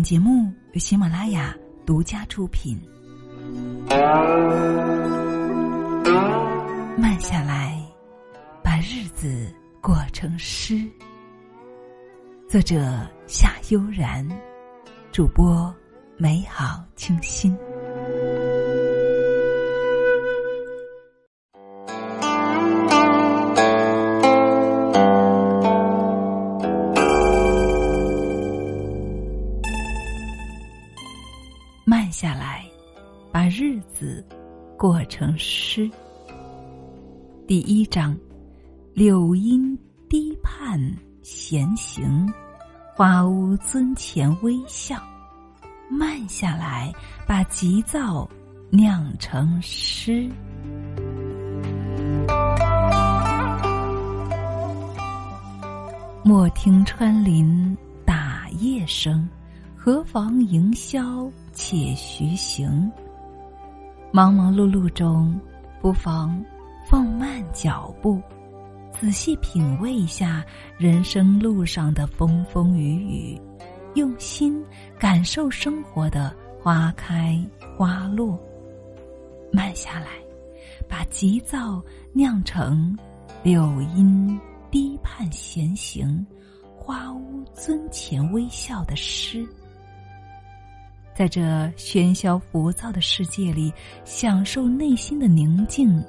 本节目由喜马拉雅独家出品。慢下来，把日子过成诗。作者夏悠然，主播美好清新。过成诗。第一章：柳荫堤畔闲行，花屋尊前微笑。慢下来，把急躁酿成诗。莫听穿林打叶声，何妨吟啸且徐行。忙忙碌碌中，不妨。放慢脚步，仔细品味一下人生路上的风风雨雨，用心感受生活的花开花落。慢下来，把急躁酿成柳荫堤畔闲行，花屋尊前微笑的诗。在这喧嚣浮躁的世界里，享受内心的宁静。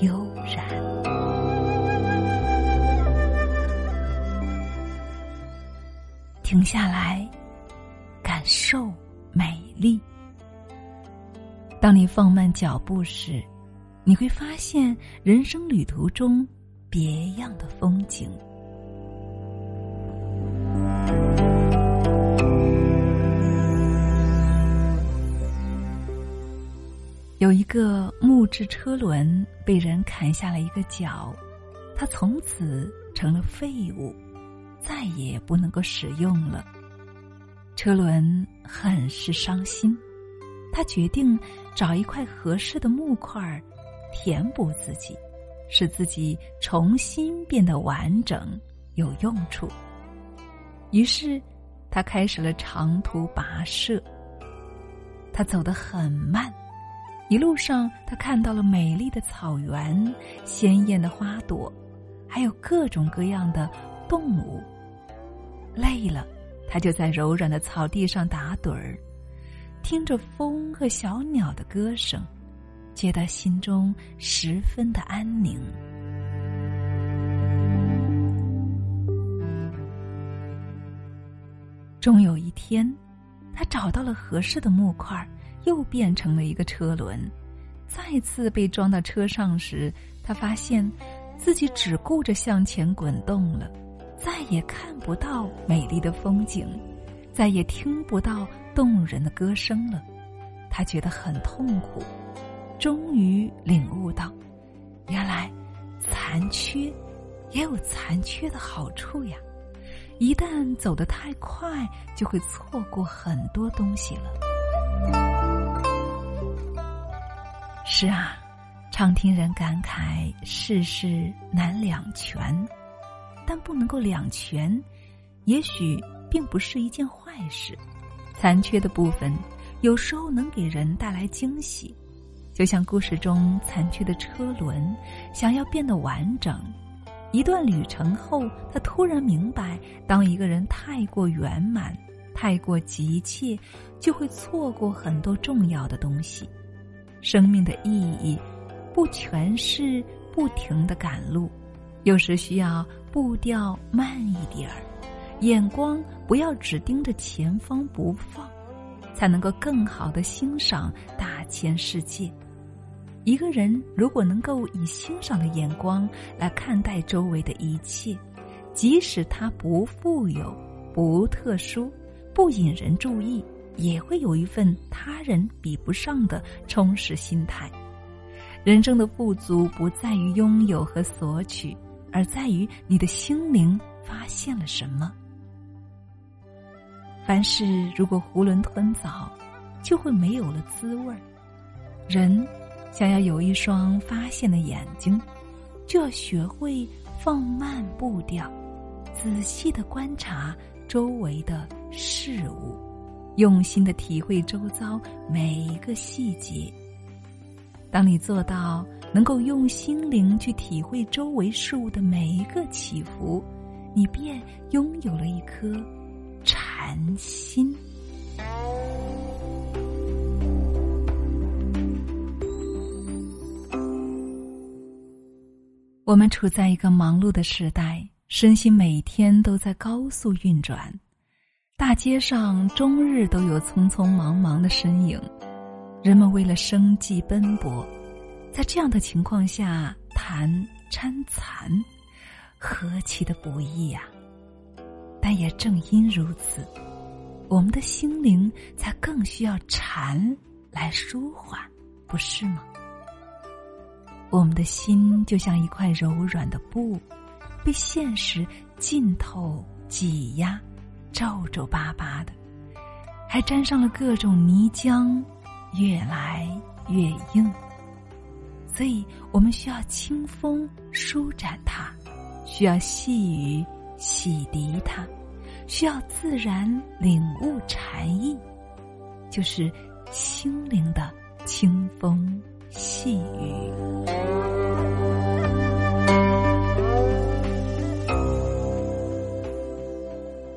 悠然，停下来，感受美丽。当你放慢脚步时，你会发现人生旅途中别样的风景。有一个木质车轮被人砍下了一个角，它从此成了废物，再也不能够使用了。车轮很是伤心，他决定找一块合适的木块填补自己，使自己重新变得完整有用处。于是，他开始了长途跋涉。他走得很慢。一路上，他看到了美丽的草原、鲜艳的花朵，还有各种各样的动物。累了，他就在柔软的草地上打盹儿，听着风和小鸟的歌声，觉得心中十分的安宁。终有一天，他找到了合适的木块儿。又变成了一个车轮，再次被装到车上时，他发现自己只顾着向前滚动了，再也看不到美丽的风景，再也听不到动人的歌声了。他觉得很痛苦，终于领悟到，原来残缺也有残缺的好处呀！一旦走得太快，就会错过很多东西了。是啊，常听人感慨世事难两全，但不能够两全，也许并不是一件坏事。残缺的部分有时候能给人带来惊喜，就像故事中残缺的车轮，想要变得完整。一段旅程后，他突然明白，当一个人太过圆满、太过急切，就会错过很多重要的东西。生命的意义，不全是不停的赶路，有时需要步调慢一点儿，眼光不要只盯着前方不放，才能够更好的欣赏大千世界。一个人如果能够以欣赏的眼光来看待周围的一切，即使他不富有、不特殊、不引人注意。也会有一份他人比不上的充实心态。人生的富足不在于拥有和索取，而在于你的心灵发现了什么。凡事如果囫囵吞枣，就会没有了滋味儿。人想要有一双发现的眼睛，就要学会放慢步调，仔细的观察周围的事物。用心的体会周遭每一个细节。当你做到能够用心灵去体会周围事物的每一个起伏，你便拥有了一颗禅心。我们处在一个忙碌的时代，身心每天都在高速运转，大街上终日都有匆匆忙忙的身影，人们为了生计奔波，在这样的情况下谈参禅，何其的不易呀！但也正因如此，我们的心灵才更需要禅来舒缓，不是吗？我们的心就像一块柔软的布，被现实浸透、挤压、皱皱巴巴的，还沾上了各种泥浆，越来越硬。所以我们需要清风舒展它，需要细雨洗涤它，需要自然领悟禅意，就是心灵的清风。细雨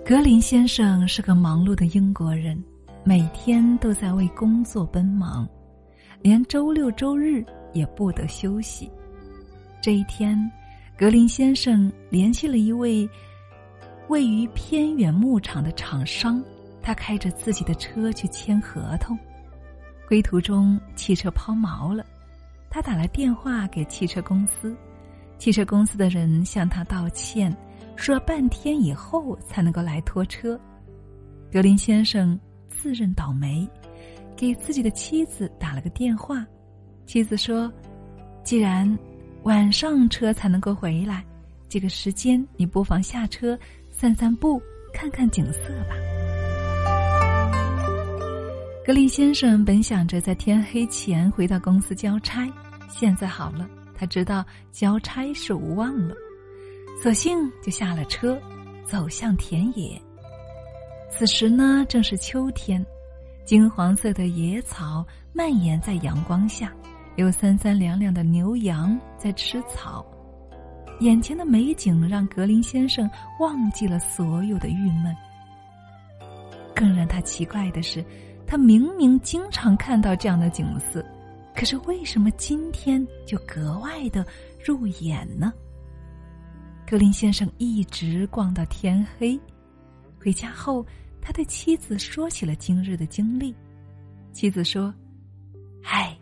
格林先生是个忙碌的英国人，每天都在为工作奔忙，连周六周日也不得休息。这一天，格林先生联系了一位位于偏远牧场的厂商，他开着自己的车去签合同。归途中，汽车抛锚了，他打了电话给汽车公司，汽车公司的人向他道歉，说了半天以后才能够来拖车。格林先生自认倒霉，给自己的妻子打了个电话，妻子说：“既然晚上车才能够回来，这个时间你不妨下车散散步，看看景色吧。”格林先生本想着在天黑前回到公司交差，现在好了，他知道交差是无望了，索性就下了车，走向田野。此时呢，正是秋天，金黄色的野草蔓延在阳光下，有三三两两的牛羊在吃草。眼前的美景让格林先生忘记了所有的郁闷。更让他奇怪的是。他明明经常看到这样的景色，可是为什么今天就格外的入眼呢？格林先生一直逛到天黑，回家后，他对妻子说起了今日的经历。妻子说：“嗨，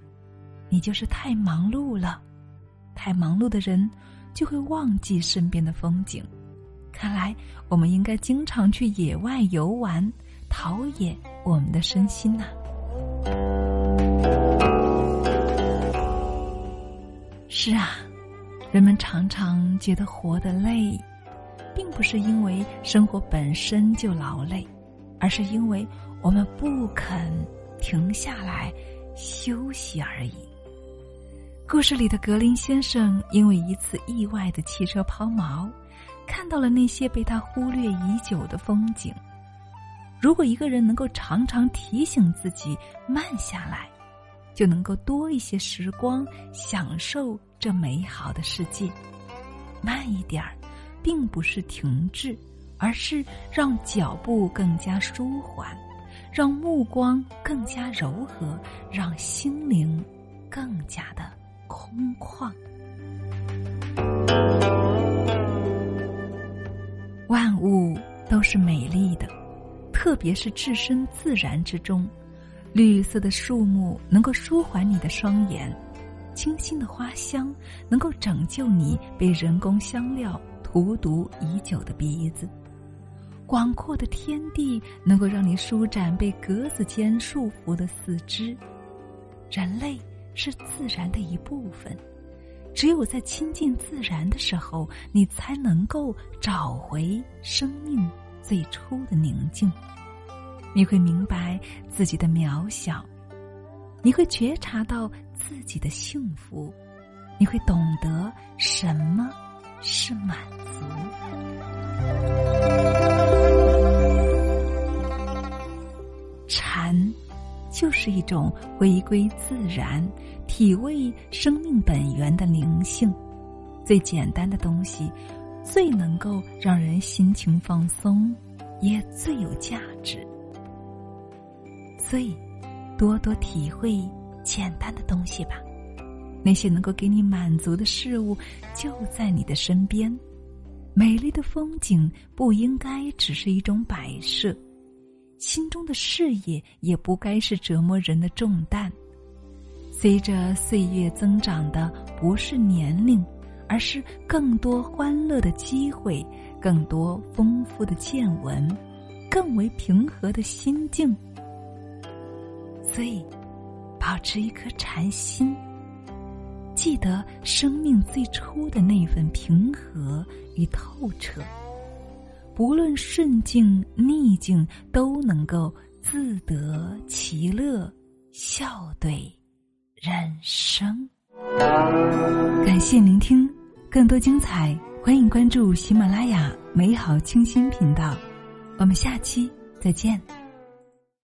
你就是太忙碌了，太忙碌的人就会忘记身边的风景。看来我们应该经常去野外游玩。”陶冶我们的身心呐。是啊，人们常常觉得活得累，并不是因为生活本身就劳累，而是因为我们不肯停下来休息而已。故事里的格林先生因为一次意外的汽车抛锚，看到了那些被他忽略已久的风景。如果一个人能够常常提醒自己慢下来，就能够多一些时光享受这美好的世界。慢一点儿，并不是停滞，而是让脚步更加舒缓，让目光更加柔和，让心灵更加的空旷。万物都是美丽的。特别是置身自然之中，绿色的树木能够舒缓你的双眼，清新的花香能够拯救你被人工香料荼毒已久的鼻子，广阔的天地能够让你舒展被格子间束缚的四肢。人类是自然的一部分，只有在亲近自然的时候，你才能够找回生命最初的宁静。你会明白自己的渺小，你会觉察到自己的幸福，你会懂得什么是满足。禅，就是一种回归自然、体味生命本源的灵性。最简单的东西，最能够让人心情放松，也最有价值。所以，多多体会简单的东西吧。那些能够给你满足的事物，就在你的身边。美丽的风景不应该只是一种摆设，心中的事业也不该是折磨人的重担。随着岁月增长的不是年龄，而是更多欢乐的机会，更多丰富的见闻，更为平和的心境。所以，保持一颗禅心。记得生命最初的那份平和与透彻，不论顺境逆境，都能够自得其乐，笑对人生。感谢聆听，更多精彩，欢迎关注喜马拉雅美好清新频道。我们下期再见。